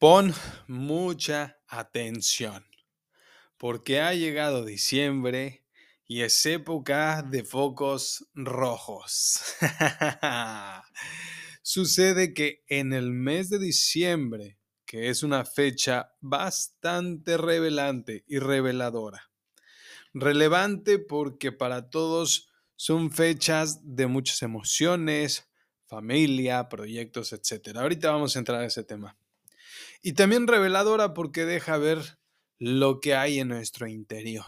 Pon mucha atención, porque ha llegado diciembre y es época de focos rojos. Sucede que en el mes de diciembre, que es una fecha bastante revelante y reveladora, relevante porque para todos son fechas de muchas emociones, familia, proyectos, etc. Ahorita vamos a entrar a ese tema. Y también reveladora porque deja ver lo que hay en nuestro interior,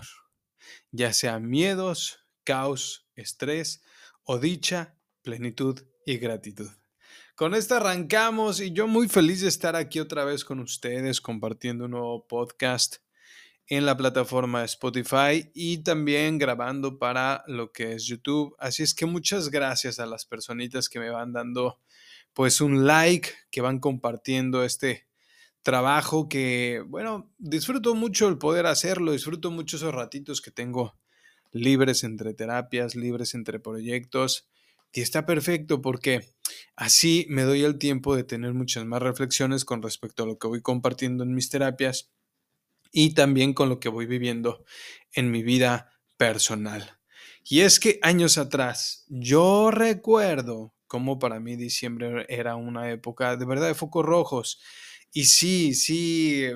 ya sea miedos, caos, estrés o dicha, plenitud y gratitud. Con esto arrancamos y yo muy feliz de estar aquí otra vez con ustedes compartiendo un nuevo podcast en la plataforma Spotify y también grabando para lo que es YouTube. Así es que muchas gracias a las personitas que me van dando pues un like, que van compartiendo este trabajo que, bueno, disfruto mucho el poder hacerlo, disfruto mucho esos ratitos que tengo libres entre terapias, libres entre proyectos. Y está perfecto porque así me doy el tiempo de tener muchas más reflexiones con respecto a lo que voy compartiendo en mis terapias y también con lo que voy viviendo en mi vida personal. Y es que años atrás yo recuerdo cómo para mí diciembre era una época de verdad de focos rojos y sí, sí,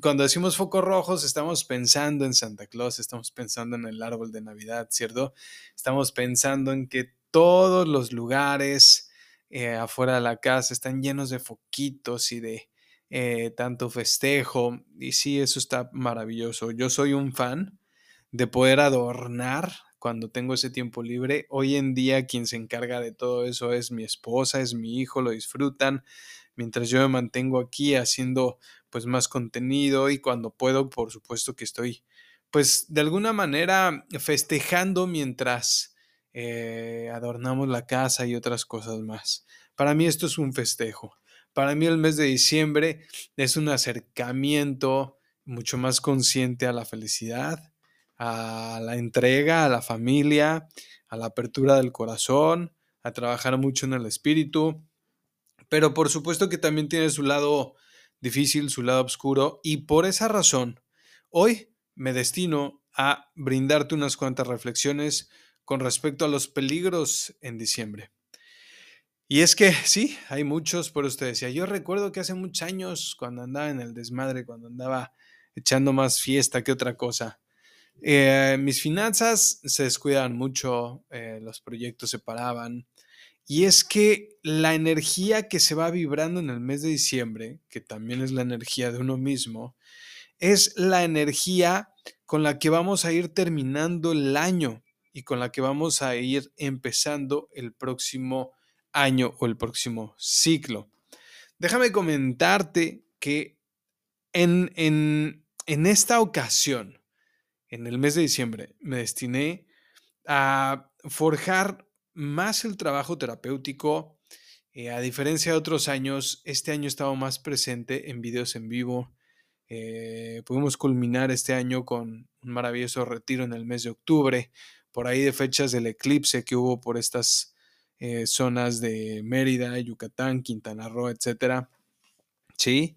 cuando decimos focos rojos estamos pensando en Santa Claus, estamos pensando en el árbol de Navidad, ¿cierto? Estamos pensando en que todos los lugares eh, afuera de la casa están llenos de foquitos y de eh, tanto festejo. Y sí, eso está maravilloso. Yo soy un fan de poder adornar cuando tengo ese tiempo libre. Hoy en día quien se encarga de todo eso es mi esposa, es mi hijo, lo disfrutan mientras yo me mantengo aquí haciendo pues más contenido y cuando puedo, por supuesto que estoy pues de alguna manera festejando mientras eh, adornamos la casa y otras cosas más. Para mí esto es un festejo. Para mí el mes de diciembre es un acercamiento mucho más consciente a la felicidad, a la entrega, a la familia, a la apertura del corazón, a trabajar mucho en el espíritu, pero por supuesto que también tiene su lado difícil, su lado oscuro, y por esa razón, hoy me destino a brindarte unas cuantas reflexiones con respecto a los peligros en diciembre. Y es que sí, hay muchos, por usted decía, yo recuerdo que hace muchos años, cuando andaba en el desmadre, cuando andaba echando más fiesta que otra cosa, eh, mis finanzas se descuidaban mucho, eh, los proyectos se paraban, y es que la energía que se va vibrando en el mes de diciembre, que también es la energía de uno mismo, es la energía con la que vamos a ir terminando el año y con la que vamos a ir empezando el próximo año o el próximo ciclo. Déjame comentarte que en, en, en esta ocasión, en el mes de diciembre, me destiné a forjar más el trabajo terapéutico. Eh, a diferencia de otros años, este año estaba más presente en videos en vivo. Eh, pudimos culminar este año con un maravilloso retiro en el mes de octubre, por ahí de fechas del eclipse que hubo por estas eh, zonas de Mérida, Yucatán, Quintana Roo, etc. Sí.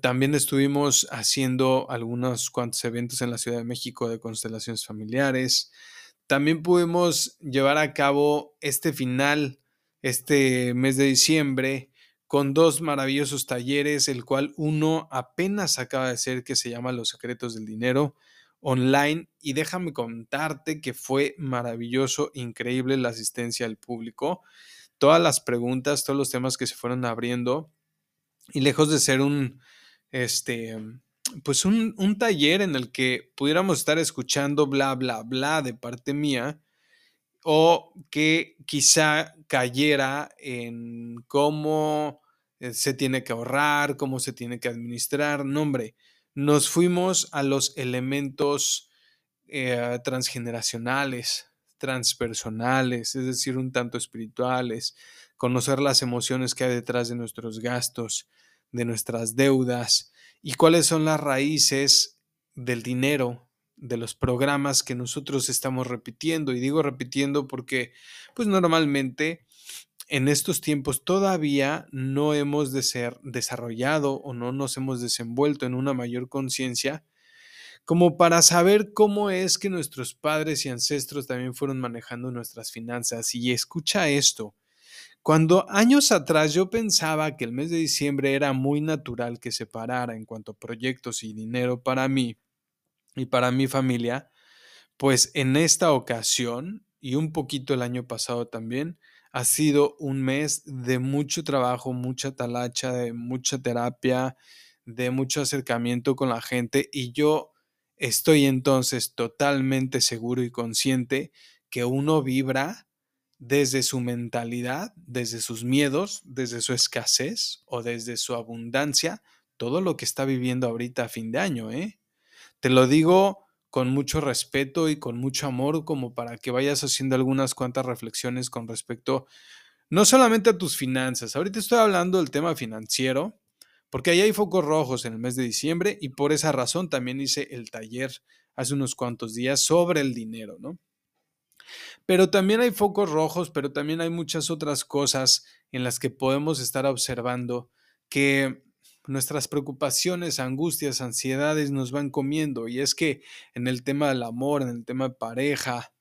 también estuvimos haciendo algunos cuantos eventos en la Ciudad de México de constelaciones familiares. También pudimos llevar a cabo este final, este mes de diciembre, con dos maravillosos talleres, el cual uno apenas acaba de ser que se llama Los secretos del dinero online. Y déjame contarte que fue maravilloso, increíble la asistencia al público, todas las preguntas, todos los temas que se fueron abriendo y lejos de ser un este pues un, taller en el que pudiéramos estar escuchando bla, bla, bla de parte mía o que quizá cayera en cómo eh, se tiene que ahorrar, cómo se tiene que administrar. No, hombre, nos fuimos a los elementos eh, transgeneracionales, transpersonales, es decir, un tanto espirituales, conocer las emociones que hay detrás de nuestros gastos, de nuestras deudas, y cuáles son las raíces del dinero, de los programas que nosotros estamos repitiendo. Y digo repitiendo porque, pues normalmente en estos tiempos todavía no hemos de ser desarrollado o no nos hemos desenvuelto en una mayor conciencia como para saber cómo es que nuestros padres y ancestros también fueron manejando nuestras finanzas. Y escucha esto, cuando años atrás yo pensaba que el mes de diciembre era muy natural que se parara en cuanto a proyectos y dinero para mí y para mi familia, pues en esta ocasión y un poquito el año pasado también, ha sido un mes de mucho trabajo, mucha talacha, de mucha terapia, de mucho acercamiento con la gente y yo estoy entonces totalmente seguro y consciente que uno vibra desde su mentalidad, desde sus miedos, desde su escasez o desde su abundancia, todo lo que está viviendo ahorita a fin de año, ¿eh? Te lo digo con mucho respeto y con mucho amor, como para que vayas haciendo algunas cuantas reflexiones con respecto no solamente a tus finanzas, ahorita estoy hablando del tema financiero, porque ahí hay focos rojos en el mes de diciembre y por esa razón también hice el taller hace unos cuantos días sobre el dinero, ¿no? Pero también hay focos rojos, pero también hay muchas otras cosas en las que podemos estar observando que nuestras preocupaciones, angustias, ansiedades nos van comiendo. Y es que en el tema del amor, en el tema de pareja,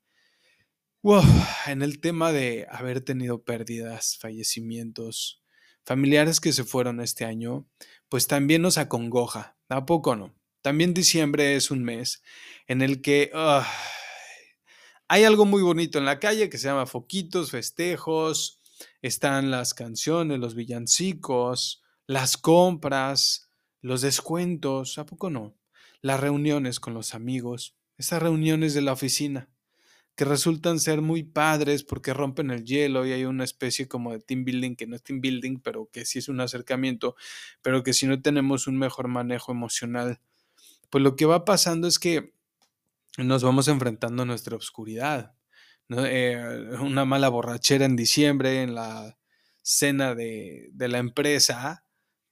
en el tema de haber tenido pérdidas, fallecimientos, familiares que se fueron este año, pues también nos acongoja. ¿A poco no? También diciembre es un mes en el que hay algo muy bonito en la calle que se llama foquitos, festejos, están las canciones, los villancicos, las compras, los descuentos, ¿a poco no? Las reuniones con los amigos, esas reuniones de la oficina, que resultan ser muy padres porque rompen el hielo y hay una especie como de team building, que no es team building, pero que sí es un acercamiento, pero que si no tenemos un mejor manejo emocional, pues lo que va pasando es que nos vamos enfrentando a nuestra oscuridad. Eh, una mala borrachera en diciembre, en la cena de, de, la empresa,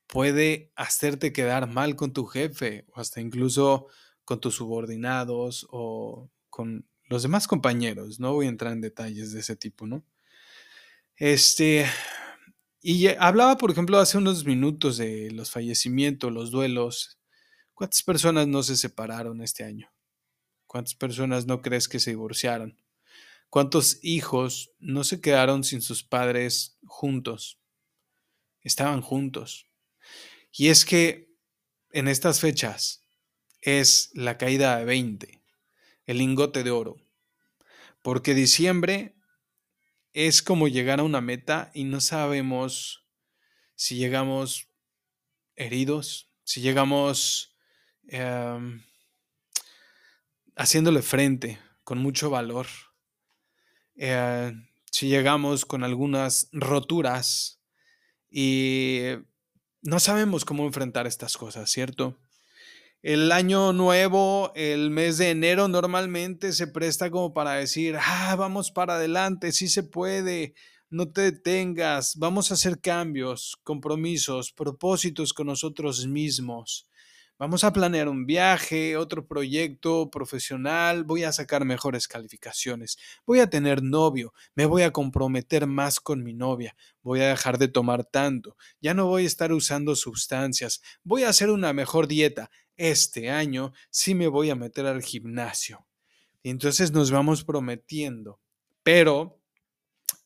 puede hacerte quedar mal con tu jefe o hasta incluso con tus subordinados o con los demás compañeros. No voy a entrar en detalles de ese tipo, ¿no? Este, y hablaba, por ejemplo, hace unos minutos de los fallecimientos, los duelos. ¿Cuántas personas no se separaron este año? ¿Cuántas personas no crees que se divorciaron? ¿Cuántos hijos no se quedaron sin sus padres juntos? Estaban juntos. Y es que en estas fechas es la caída de 20, el lingote de oro. Porque diciembre es como llegar a una meta y no sabemos si llegamos heridos, si llegamos em, haciéndole frente con mucho valor. Eh, si llegamos con algunas roturas y no sabemos cómo enfrentar estas cosas, ¿cierto? El año nuevo, el mes de enero normalmente se presta como para decir, ah, vamos para adelante, sí se puede, no te detengas, vamos a hacer cambios, compromisos, propósitos con nosotros mismos. Vamos a planear un viaje, otro proyecto profesional, voy a sacar mejores calificaciones, voy a tener novio, me voy a comprometer más con mi novia, voy a dejar de tomar tanto, ya no voy a estar usando sustancias, voy a hacer una mejor dieta. Este año sí me voy a meter al gimnasio. Y entonces nos vamos prometiendo, pero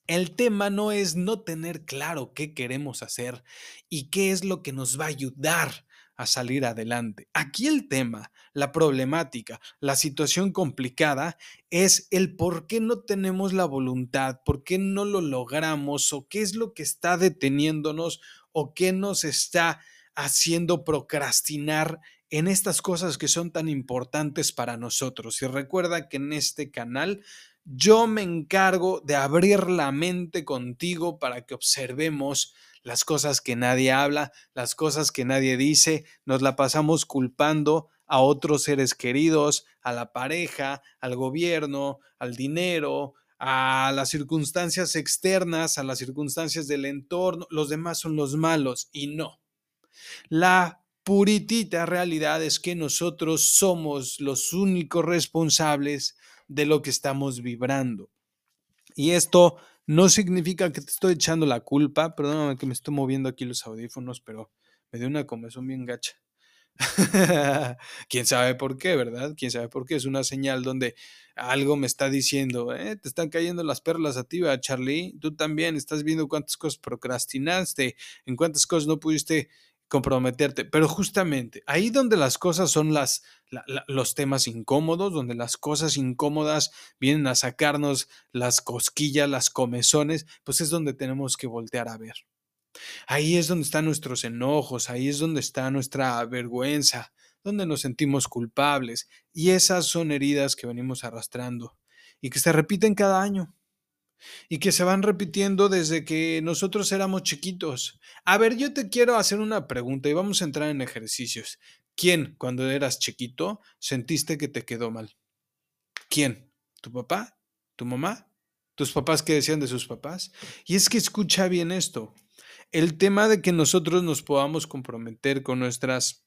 el tema no es no tener claro qué queremos hacer y qué es lo que nos va a ayudar a salir adelante. Aquí el tema, la problemática, la situación complicada es el por qué no tenemos la voluntad, por qué no lo logramos o qué es lo que está deteniéndonos o qué nos está haciendo procrastinar en estas cosas que son tan importantes para nosotros. Y recuerda que en este canal yo me encargo de abrir la mente contigo para que observemos las cosas que nadie habla, las cosas que nadie dice, nos la pasamos culpando a otros seres queridos, a la pareja, al gobierno, al dinero, a las circunstancias externas, a las circunstancias del entorno, los demás son los malos y no. La puritita realidad es que nosotros somos los únicos responsables de lo que estamos vibrando. Y esto no significa que te estoy echando la culpa. Perdóname que me estoy moviendo aquí los audífonos, pero me dio una comezón bien gacha. Quién sabe por qué, ¿verdad? Quién sabe por qué. Es una señal donde algo me está diciendo, eh, te están cayendo las perlas a ti, Charlie. Tú también estás viendo cuántas cosas procrastinaste, en cuántas cosas no pudiste comprometerte. Pero justamente ahí donde las cosas son las, los temas incómodos, donde las cosas incómodas vienen a sacarnos las cosquillas, las comezones, pues es donde tenemos que voltear a ver. Ahí es donde están nuestros enojos, ahí es donde está nuestra vergüenza, donde nos sentimos culpables. Y esas son heridas que venimos arrastrando y que se repiten cada año y que se van repitiendo desde que nosotros éramos chiquitos. A ver, yo te quiero hacer una pregunta y vamos a entrar en ejercicios. ¿Quién, cuando eras chiquito, sentiste que te quedó mal? ¿Quién? ¿Tu papá? ¿Tu mamá? ¿Tus papás qué decían de sus papás? Y es que escucha bien esto. El tema de que nosotros nos podamos comprometer con nuestras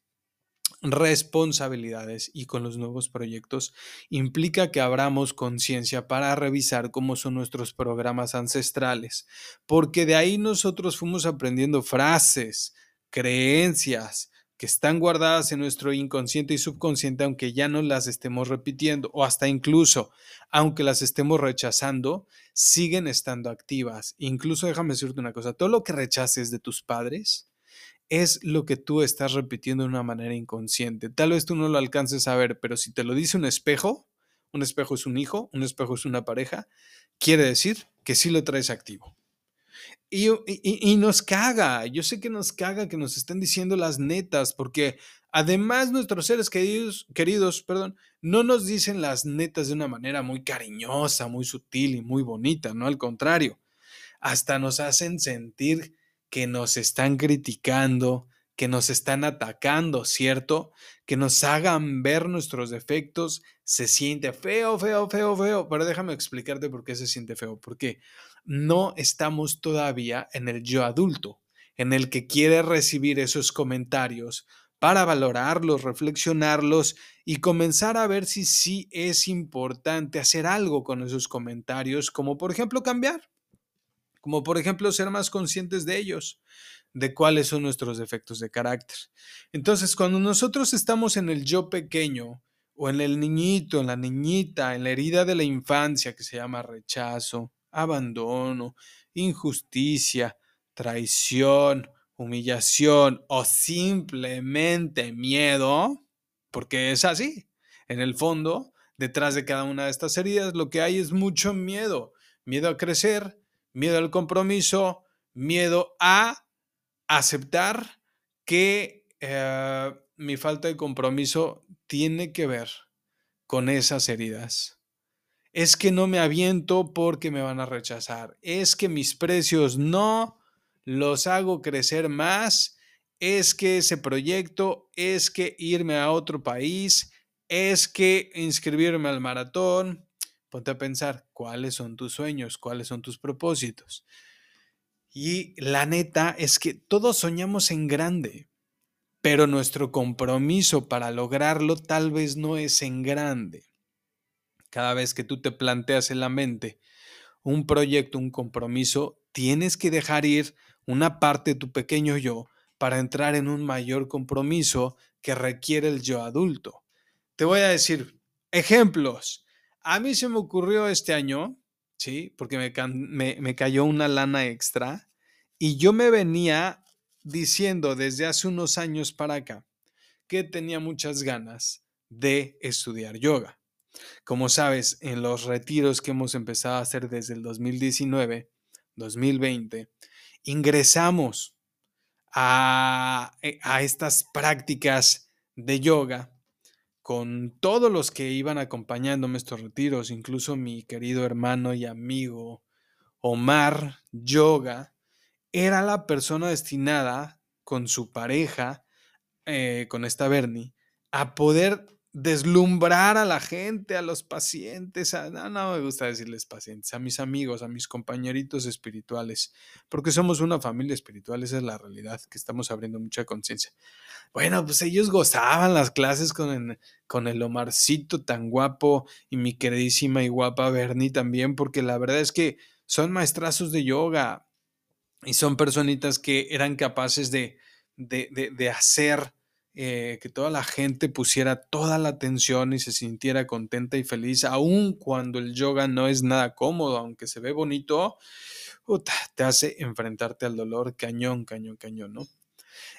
responsabilidades y con los nuevos proyectos implica que abramos conciencia para revisar cómo son nuestros programas ancestrales, porque de ahí nosotros fuimos aprendiendo frases, creencias, que están guardadas en nuestro inconsciente y subconsciente, aunque ya no las estemos repitiendo o hasta incluso, aunque las estemos rechazando, siguen estando activas. Incluso déjame decirte una cosa, todo lo que rechaces de tus padres, es lo que tú estás repitiendo de una manera inconsciente. Tal vez tú no lo alcances a ver, pero si te lo dice un espejo, un espejo es un hijo, un espejo es una pareja, quiere decir que sí lo traes activo. Y, y, nos caga, yo sé que nos caga que nos estén diciendo las netas, porque además nuestros seres queridos, queridos, perdón, no nos dicen las netas de una manera muy cariñosa, muy sutil y muy bonita, no al contrario, hasta nos hacen sentir que nos están criticando, que nos están atacando, ¿cierto? Que nos hagan ver nuestros defectos, se siente feo, feo, feo, feo. Pero déjame explicarte por qué se siente feo. Porque no estamos todavía en el yo adulto, en el que quiere recibir esos comentarios para valorarlos, reflexionarlos y comenzar a ver si sí es importante hacer algo con esos comentarios, como por ejemplo cambiar como por ejemplo ser más conscientes de ellos, de cuáles son nuestros defectos de carácter. Entonces, cuando nosotros estamos en el yo pequeño, o en el niñito, en la niñita, en la herida de la infancia que se llama rechazo, abandono, injusticia, traición, humillación o simplemente miedo, porque es así. En el fondo, detrás de cada una de estas heridas, lo que hay es mucho miedo. Miedo a crecer, miedo al compromiso, miedo a aceptar que eh, mi falta de compromiso tiene que ver con esas heridas. Es que no me aviento porque me van a rechazar. Es que mis precios no los hago crecer más. Es que ese proyecto, es que irme a otro país, es que inscribirme al maratón, Ponte a pensar cuáles son tus sueños, cuáles son tus propósitos. Y la neta es que todos soñamos en grande, pero nuestro compromiso para lograrlo tal vez no es en grande. Cada vez que tú te planteas en la mente un proyecto, un compromiso, tienes que dejar ir una parte de tu pequeño yo para entrar en un mayor compromiso que requiere el yo adulto. Te voy a decir ejemplos. A mí se me ocurrió este año, ¿sí? Porque me, me, cayó una lana extra y yo me venía diciendo desde hace unos años para acá que tenía muchas ganas de estudiar yoga. Como sabes, en los retiros que hemos empezado a hacer desde el 2019, 2020, ingresamos a, eh, a estas prácticas de yoga con todos los que iban acompañándome estos retiros, incluso mi querido hermano y amigo Omar Yoga, era la persona destinada con su pareja, eh, con esta Bernie, a poder deslumbrar a la gente, a los pacientes, no, no me gusta decirles pacientes, a mis amigos, a mis compañeritos espirituales, porque somos una familia espiritual, esa es la realidad, que estamos abriendo mucha conciencia. Bueno, pues ellos gozaban las clases con el, con el Omarcito tan guapo y mi queridísima y guapa Bernie también, porque la verdad es que son maestrazos de yoga y son personitas que eran capaces de, de, hacer eh, que toda la gente pusiera toda la atención y se sintiera contenta y feliz, aun cuando el yoga no es nada cómodo, aunque se ve bonito, te hace enfrentarte al dolor cañón, cañón, cañón, ¿no?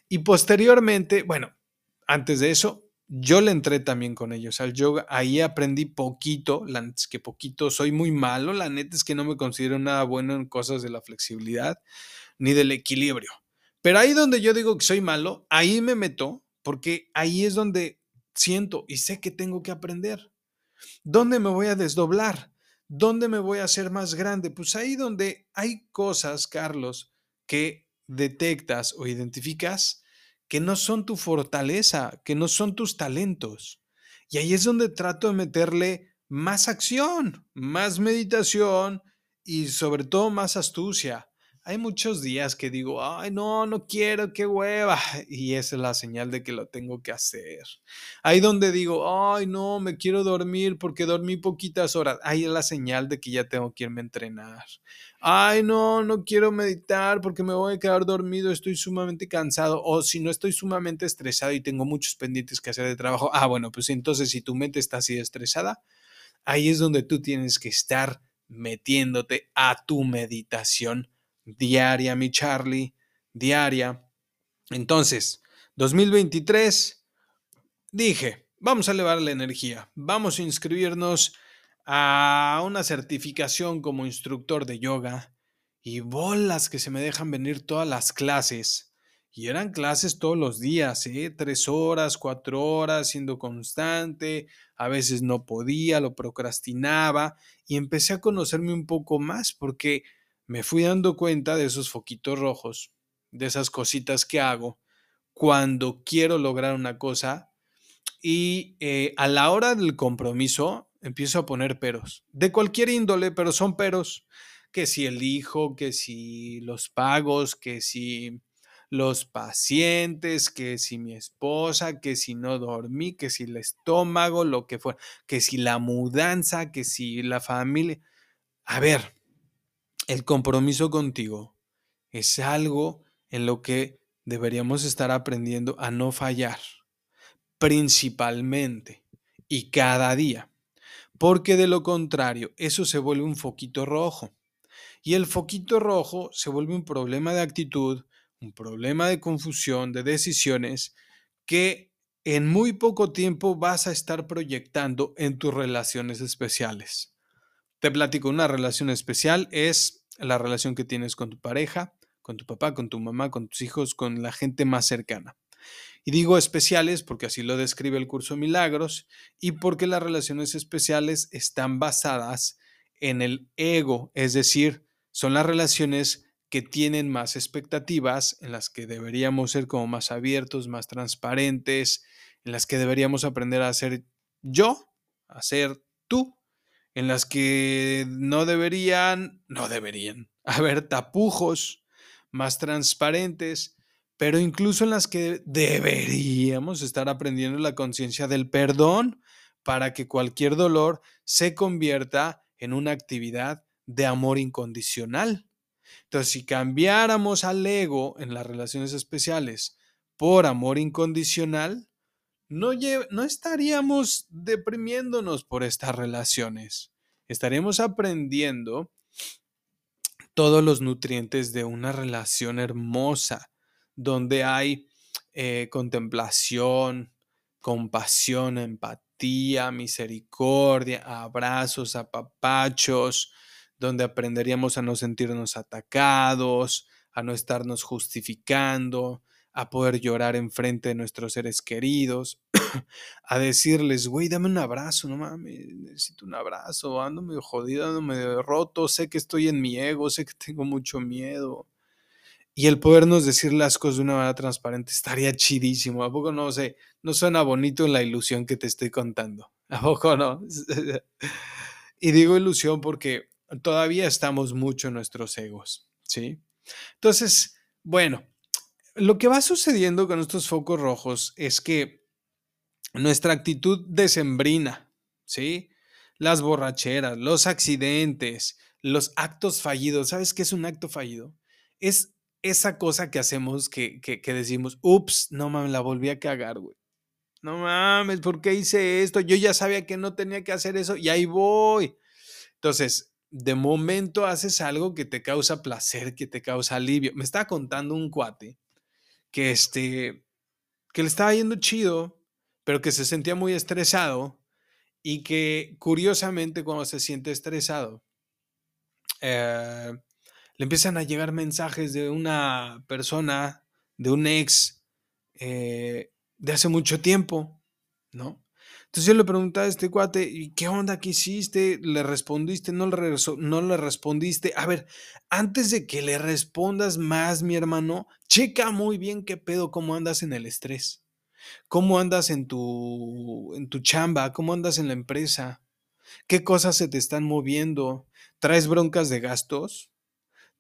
Y posteriormente, bueno, antes de eso, yo le entré también con ellos al yoga. Ahí aprendí poquito, que poquito, soy muy malo. La neta es que no me considero nada bueno en cosas de la flexibilidad ni del equilibrio. Pero ahí donde yo digo que soy malo, ahí me meto porque ahí es donde siento y sé que tengo que aprender. ¿Dónde me voy a desdoblar? ¿Dónde me voy a hacer más grande? Pues ahí donde hay cosas, Carlos, que detectas o identificas que no son tu fortaleza, que no son tus talentos. Y ahí es donde trato de meterle más acción, más meditación y sobre todo más astucia. Hay muchos días que digo, ay, no, no quiero, qué hueva. Y es la señal de que lo tengo que hacer. Ahí donde digo, ay, no, me quiero dormir porque dormí poquitas horas. Ahí es la señal de que ya tengo que irme a entrenar. Ay, no, no quiero meditar porque me voy a quedar dormido, estoy sumamente cansado. O si no estoy sumamente estresado y tengo muchos pendientes que hacer de trabajo. Ah, bueno, pues entonces si tu mente está así estresada, ahí es donde tú tienes que estar metiéndote a tu meditación diaria, mi Charlie, diaria. Entonces, 2023, dije, vamos a elevar la energía, vamos a inscribirnos a una certificación como instructor de yoga y bolas que se me dejan venir todas las clases. Y eran clases todos los días, ¿eh? tres horas, cuatro horas, siendo constante. A veces no podía, lo procrastinaba y empecé a conocerme un poco más porque me fui dando cuenta de esos foquitos rojos, de esas cositas que hago cuando quiero lograr una cosa y eh, a la hora del compromiso empiezo a poner peros, de cualquier índole, pero son peros, que si el hijo, que si los pagos, que si los pacientes, que si mi esposa, que si no dormí, que si el estómago, lo que fuera, que si la mudanza, que si la familia. A ver, el compromiso contigo es algo en lo que deberíamos estar aprendiendo a no fallar, principalmente y cada día, porque de lo contrario, eso se vuelve un foquito rojo. Y el foquito rojo se vuelve un problema de actitud, un problema de confusión, de decisiones, que en muy poco tiempo vas a estar proyectando en tus relaciones especiales. Te platico, una relación especial es la relación que tienes con tu pareja, con tu papá, con tu mamá, con tus hijos, con la gente más cercana. Y digo especiales porque así lo describe el curso Milagros y porque las relaciones especiales están basadas en el ego, es decir, son las relaciones que tienen más expectativas, en las que deberíamos ser como más abiertos, más transparentes, en las que deberíamos aprender a ser yo, a ser tú en las que no deberían, no deberían haber tapujos más transparentes, pero incluso en las que deberíamos estar aprendiendo la conciencia del perdón para que cualquier dolor se convierta en una actividad de amor incondicional. Entonces, si cambiáramos al ego en las relaciones especiales por amor incondicional, no, no estaríamos deprimiéndonos por estas relaciones. Estaríamos aprendiendo todos los nutrientes de una relación hermosa, donde hay eh, contemplación, compasión, empatía, misericordia, abrazos, apapachos, donde aprenderíamos a no sentirnos atacados, a no estarnos justificando, a poder llorar en frente de nuestros seres queridos, a decirles, güey, dame un abrazo, no mames, necesito un abrazo, ando medio jodido, ando medio roto, sé que estoy en mi ego, sé que tengo mucho miedo. Y el podernos decir las cosas de una manera transparente estaría chidísimo. ¿A poco no sé? No suena bonito la ilusión que te estoy contando. ¿A poco no? y digo ilusión porque todavía estamos mucho en nuestros egos, ¿sí? Entonces, bueno, lo que va sucediendo con estos focos rojos es que nuestra actitud decembrina, ¿sí? Las borracheras, los accidentes, los actos fallidos. ¿Sabes qué es un acto fallido? Es esa cosa que hacemos que, que, que decimos, ups, no mames, la volví a cagar, güey. No mames, ¿por qué hice esto? Yo ya sabía que no tenía que hacer eso y ahí voy. Entonces, de momento haces algo que te causa placer, que te causa alivio. Me estaba contando un cuate que este, que le estaba yendo chido, pero que se sentía muy estresado y que curiosamente cuando se siente estresado, eh, le empiezan a llegar mensajes de una persona, de un ex, eh, de hace mucho tiempo, ¿no? Entonces yo le preguntaba a este cuate, ¿y qué onda? ¿Qué hiciste? ¿Le respondiste? ¿No le, ¿No le respondiste? A ver, antes de que le respondas más, mi hermano, checa muy bien qué pedo, cómo andas en el estrés. ¿Cómo andas en tu, en tu chamba? ¿Cómo andas en la empresa? ¿Qué cosas se te están moviendo? ¿Traes broncas de gastos?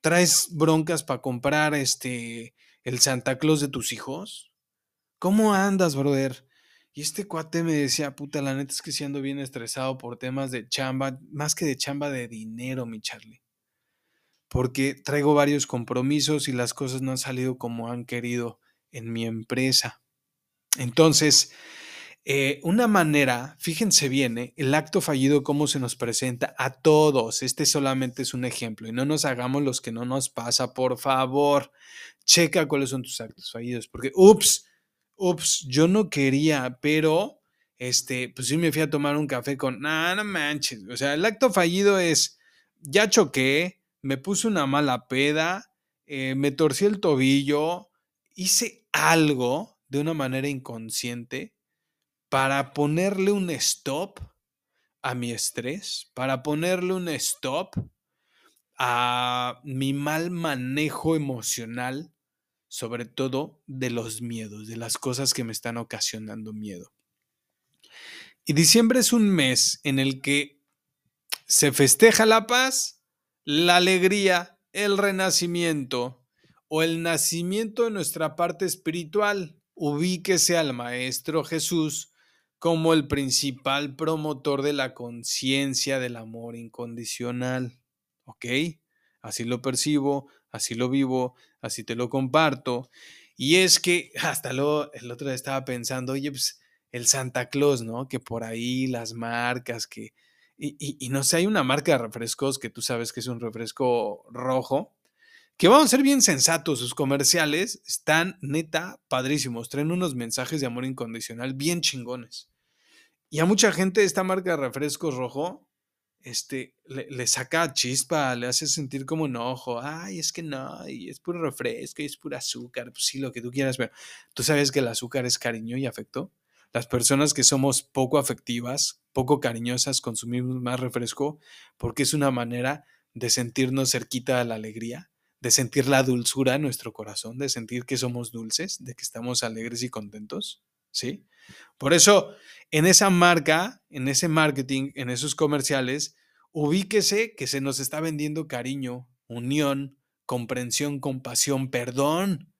¿Traes broncas para comprar este el Santa Claus de tus hijos? ¿Cómo andas, brother? Y este cuate me decía, puta, la neta es que siendo bien estresado por temas de chamba, más que de chamba de dinero, mi Charlie. Porque traigo varios compromisos y las cosas no han salido como han querido en mi empresa. Entonces, eh, una manera, fíjense bien, eh, el acto fallido, cómo se nos presenta a todos. Este solamente es un ejemplo y no nos hagamos los que no nos pasa, por favor. Checa cuáles son tus actos fallidos, porque, ups, ups, yo no quería, pero, este, pues sí me fui a tomar un café con, no, no manches. O sea, el acto fallido es, ya choqué, me puse una mala peda, eh, me torcí el tobillo, hice algo de una manera inconsciente para ponerle un stop a mi estrés, para ponerle un stop a mi mal manejo emocional, sobre todo de los miedos, de las cosas que me están ocasionando miedo. Y diciembre es un mes en el que se festeja la paz, la alegría, el renacimiento o el nacimiento de nuestra parte espiritual ubíquese al Maestro Jesús como el principal promotor de la conciencia del amor incondicional. ¿Ok? Así lo percibo, así lo vivo, así te lo comparto. Y es que hasta lo, el otro día estaba pensando, oye, pues el Santa Claus, ¿no? Que por ahí las marcas, que... Y, y no sé, hay una marca de refrescos que tú sabes que es un refresco rojo, que vamos a ser bien sensatos, sus comerciales están neta padrísimos, traen unos mensajes de amor incondicional bien chingones. Y a mucha gente esta marca de refrescos rojo este, le, saca chispa, le hace sentir como enojo, ay, es que no, y es puro refresco, y es pura azúcar, pues sí, lo que tú quieras, pero tú sabes que el azúcar es cariño y afecto. Las personas que somos poco afectivas, poco cariñosas, consumimos más refresco porque es una manera de sentirnos cerquita de la alegría de sentir la dulzura en nuestro corazón, de sentir que somos dulces, de que estamos alegres y contentos, ¿sí? Por eso, en esa marca, en ese marketing, en esos comerciales, ubíquese que se nos está vendiendo cariño, unión, comprensión, compasión, perdón.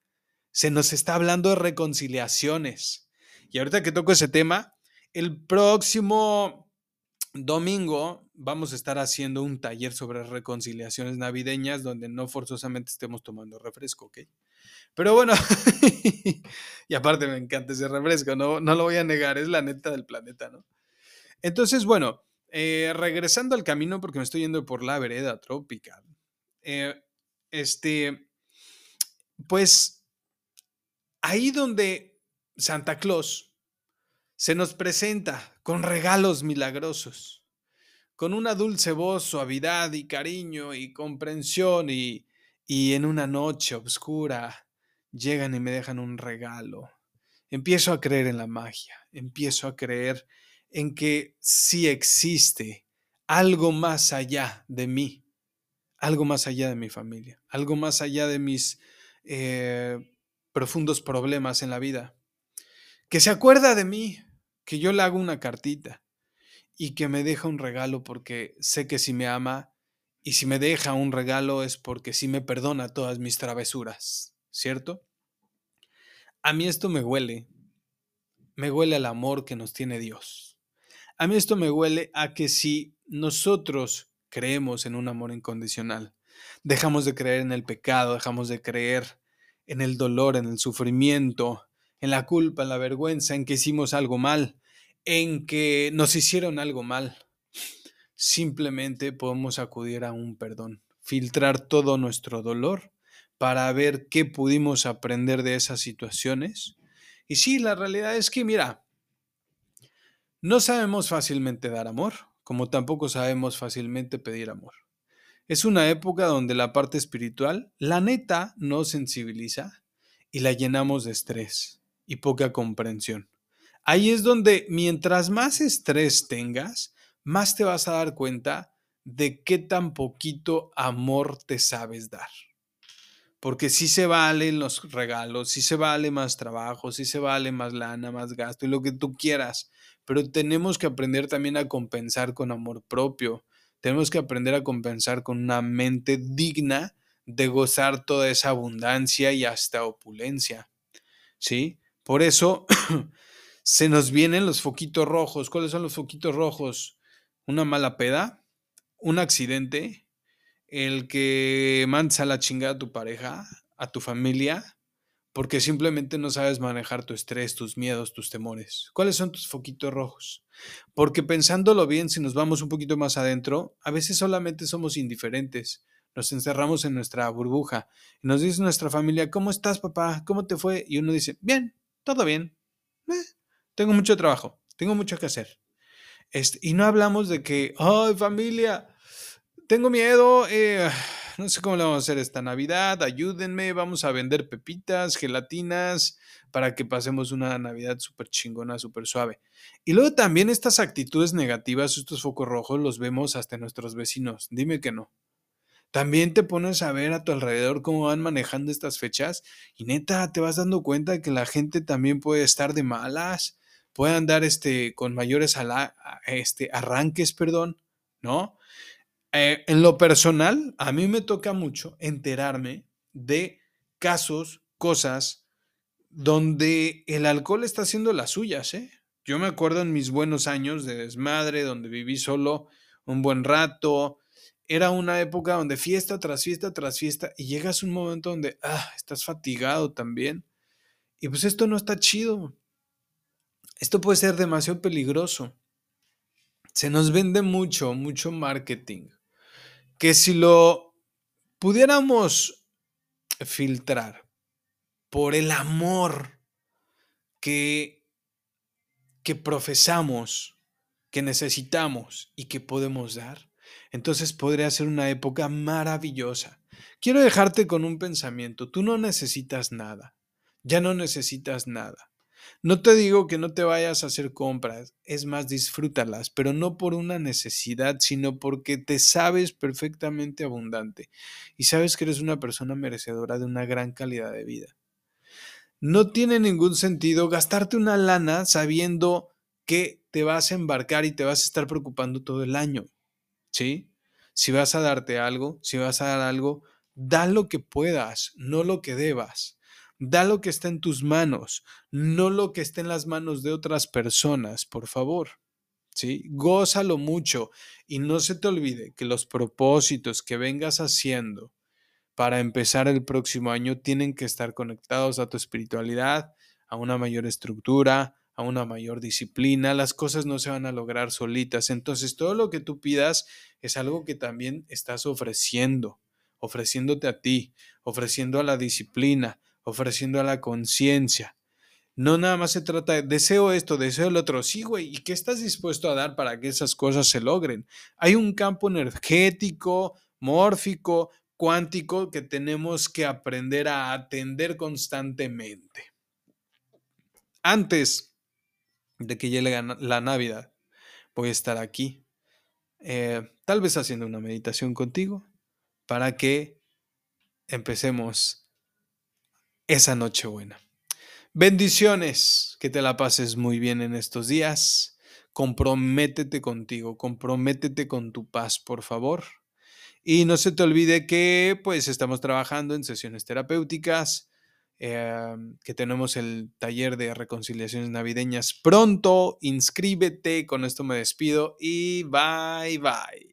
Se nos está hablando de reconciliaciones. Y ahorita que toco ese tema, el próximo domingo vamos a estar haciendo un taller sobre reconciliaciones navideñas donde no forzosamente estemos tomando refresco, ¿ok? Pero bueno, y aparte me encanta ese refresco, no, no lo voy a negar, es la neta del planeta, ¿no? Entonces, bueno, eh, regresando al camino porque me estoy yendo por la vereda tropical, eh, este, pues ahí donde Santa Claus se nos presenta con regalos milagrosos, con una dulce voz, suavidad y cariño y comprensión y, y en una noche oscura llegan y me dejan un regalo. Empiezo a creer en la magia, empiezo a creer en que sí existe algo más allá de mí, algo más allá de mi familia, algo más allá de mis eh, profundos problemas en la vida, que se acuerda de mí, que yo le hago una cartita y que me deja un regalo porque sé que si me ama y si me deja un regalo es porque sí me perdona todas mis travesuras, ¿cierto? A mí esto me huele, me huele al amor que nos tiene Dios. A mí esto me huele a que si nosotros creemos en un amor incondicional. Dejamos de creer en el pecado, dejamos de creer en el dolor, en el sufrimiento, en la culpa, en la vergüenza, en que hicimos algo mal, en que nos hicieron algo mal. Simplemente podemos acudir a un perdón, filtrar todo nuestro dolor para ver qué pudimos aprender de esas situaciones. Y sí, la realidad es que, mira, no sabemos fácilmente dar amor, como tampoco sabemos fácilmente pedir amor. Es una época donde la parte espiritual, la neta, nos sensibiliza y la llenamos de estrés y poca comprensión. Ahí es donde mientras más estrés tengas, más te vas a dar cuenta de qué tan poquito amor te sabes dar. Porque sí se valen los regalos, sí se vale más trabajo, sí se vale más lana, más gasto y lo que tú quieras. Pero tenemos que aprender también a compensar con amor propio. Tenemos que aprender a compensar con una mente digna de gozar toda esa abundancia y hasta opulencia. ¿Sí? Por eso se nos vienen los foquitos rojos. ¿Cuáles son los foquitos rojos? Una mala peda, un accidente, el que mandes a la chingada a tu pareja, a tu familia, porque simplemente no sabes manejar tu estrés, tus miedos, tus temores. ¿Cuáles son tus foquitos rojos? Porque pensándolo bien, si nos vamos un poquito más adentro, a veces solamente somos indiferentes. Nos encerramos en nuestra burbuja. Nos dice nuestra familia, ¿cómo estás, papá? ¿Cómo te fue? Y uno dice, bien, todo bien. Eh, tengo mucho trabajo, tengo mucho que hacer. Este, y no hablamos de que, ay, familia, tengo miedo, eh, no sé cómo le vamos a hacer esta Navidad, ayúdenme, vamos a vender pepitas, gelatinas, para que pasemos una Navidad súper chingona, súper suave. Y luego también estas actitudes negativas, estos focos rojos, los vemos hasta nuestros vecinos, dime que no. También te pones a ver a tu alrededor cómo van manejando estas fechas y neta te vas dando cuenta de que la gente también puede estar de malas, puede andar este, con mayores este, arranques, perdón, ¿no? Eh, en lo personal, a mí me toca mucho enterarme de casos, cosas donde el alcohol está haciendo las suyas, ¿eh? Yo me acuerdo en mis buenos años de desmadre, donde viví solo un buen rato. Era una época donde fiesta tras fiesta tras fiesta y llegas a un momento donde, ah, estás fatigado también. Y pues esto no está chido. Esto puede ser demasiado peligroso. Se nos vende mucho, mucho marketing que si lo pudiéramos filtrar por el amor que, que profesamos, que necesitamos y que podemos dar, entonces podría ser una época maravillosa. Quiero dejarte con un pensamiento, tú no necesitas nada, ya no necesitas nada. No te digo que no te vayas a hacer compras, es más, disfrútalas, pero no por una necesidad, sino porque te sabes perfectamente abundante y sabes que eres una persona merecedora de una gran calidad de vida. No tiene ningún sentido gastarte una lana sabiendo que te vas a embarcar y te vas a estar preocupando todo el año. ¿Sí? Si vas a darte algo, si vas a dar algo, da lo que puedas, no lo que debas. Da lo que está en tus manos, no lo que está en las manos de otras personas, por favor. ¿Sí? Gózalo mucho y no se te olvide que los propósitos que vengas haciendo para empezar el próximo año tienen que estar conectados a tu espiritualidad, a una mayor estructura, a una mayor disciplina. Las cosas no se van a lograr solitas. Entonces, todo lo que tú pidas es algo que también estás ofreciendo, ofreciéndote a ti, ofreciendo a la disciplina, ofreciendo a la conciencia. No nada más se trata de deseo esto, deseo el otro. Sí, güey, ¿y qué estás dispuesto a dar para que esas cosas se logren? Hay un campo energético, mórfico, cuántico que tenemos que aprender a atender constantemente. Antes de que llegue la Navidad, voy a estar aquí, eh, tal vez haciendo una meditación contigo, para que empecemos esa noche buena. Bendiciones, que te la pases muy bien en estos días. Comprométete contigo, comprométete con tu paz, por favor. Y no se te olvide que pues estamos trabajando en sesiones terapéuticas, em, que tenemos el taller de reconciliaciones navideñas pronto. Inscríbete, con esto me despido y bye bye.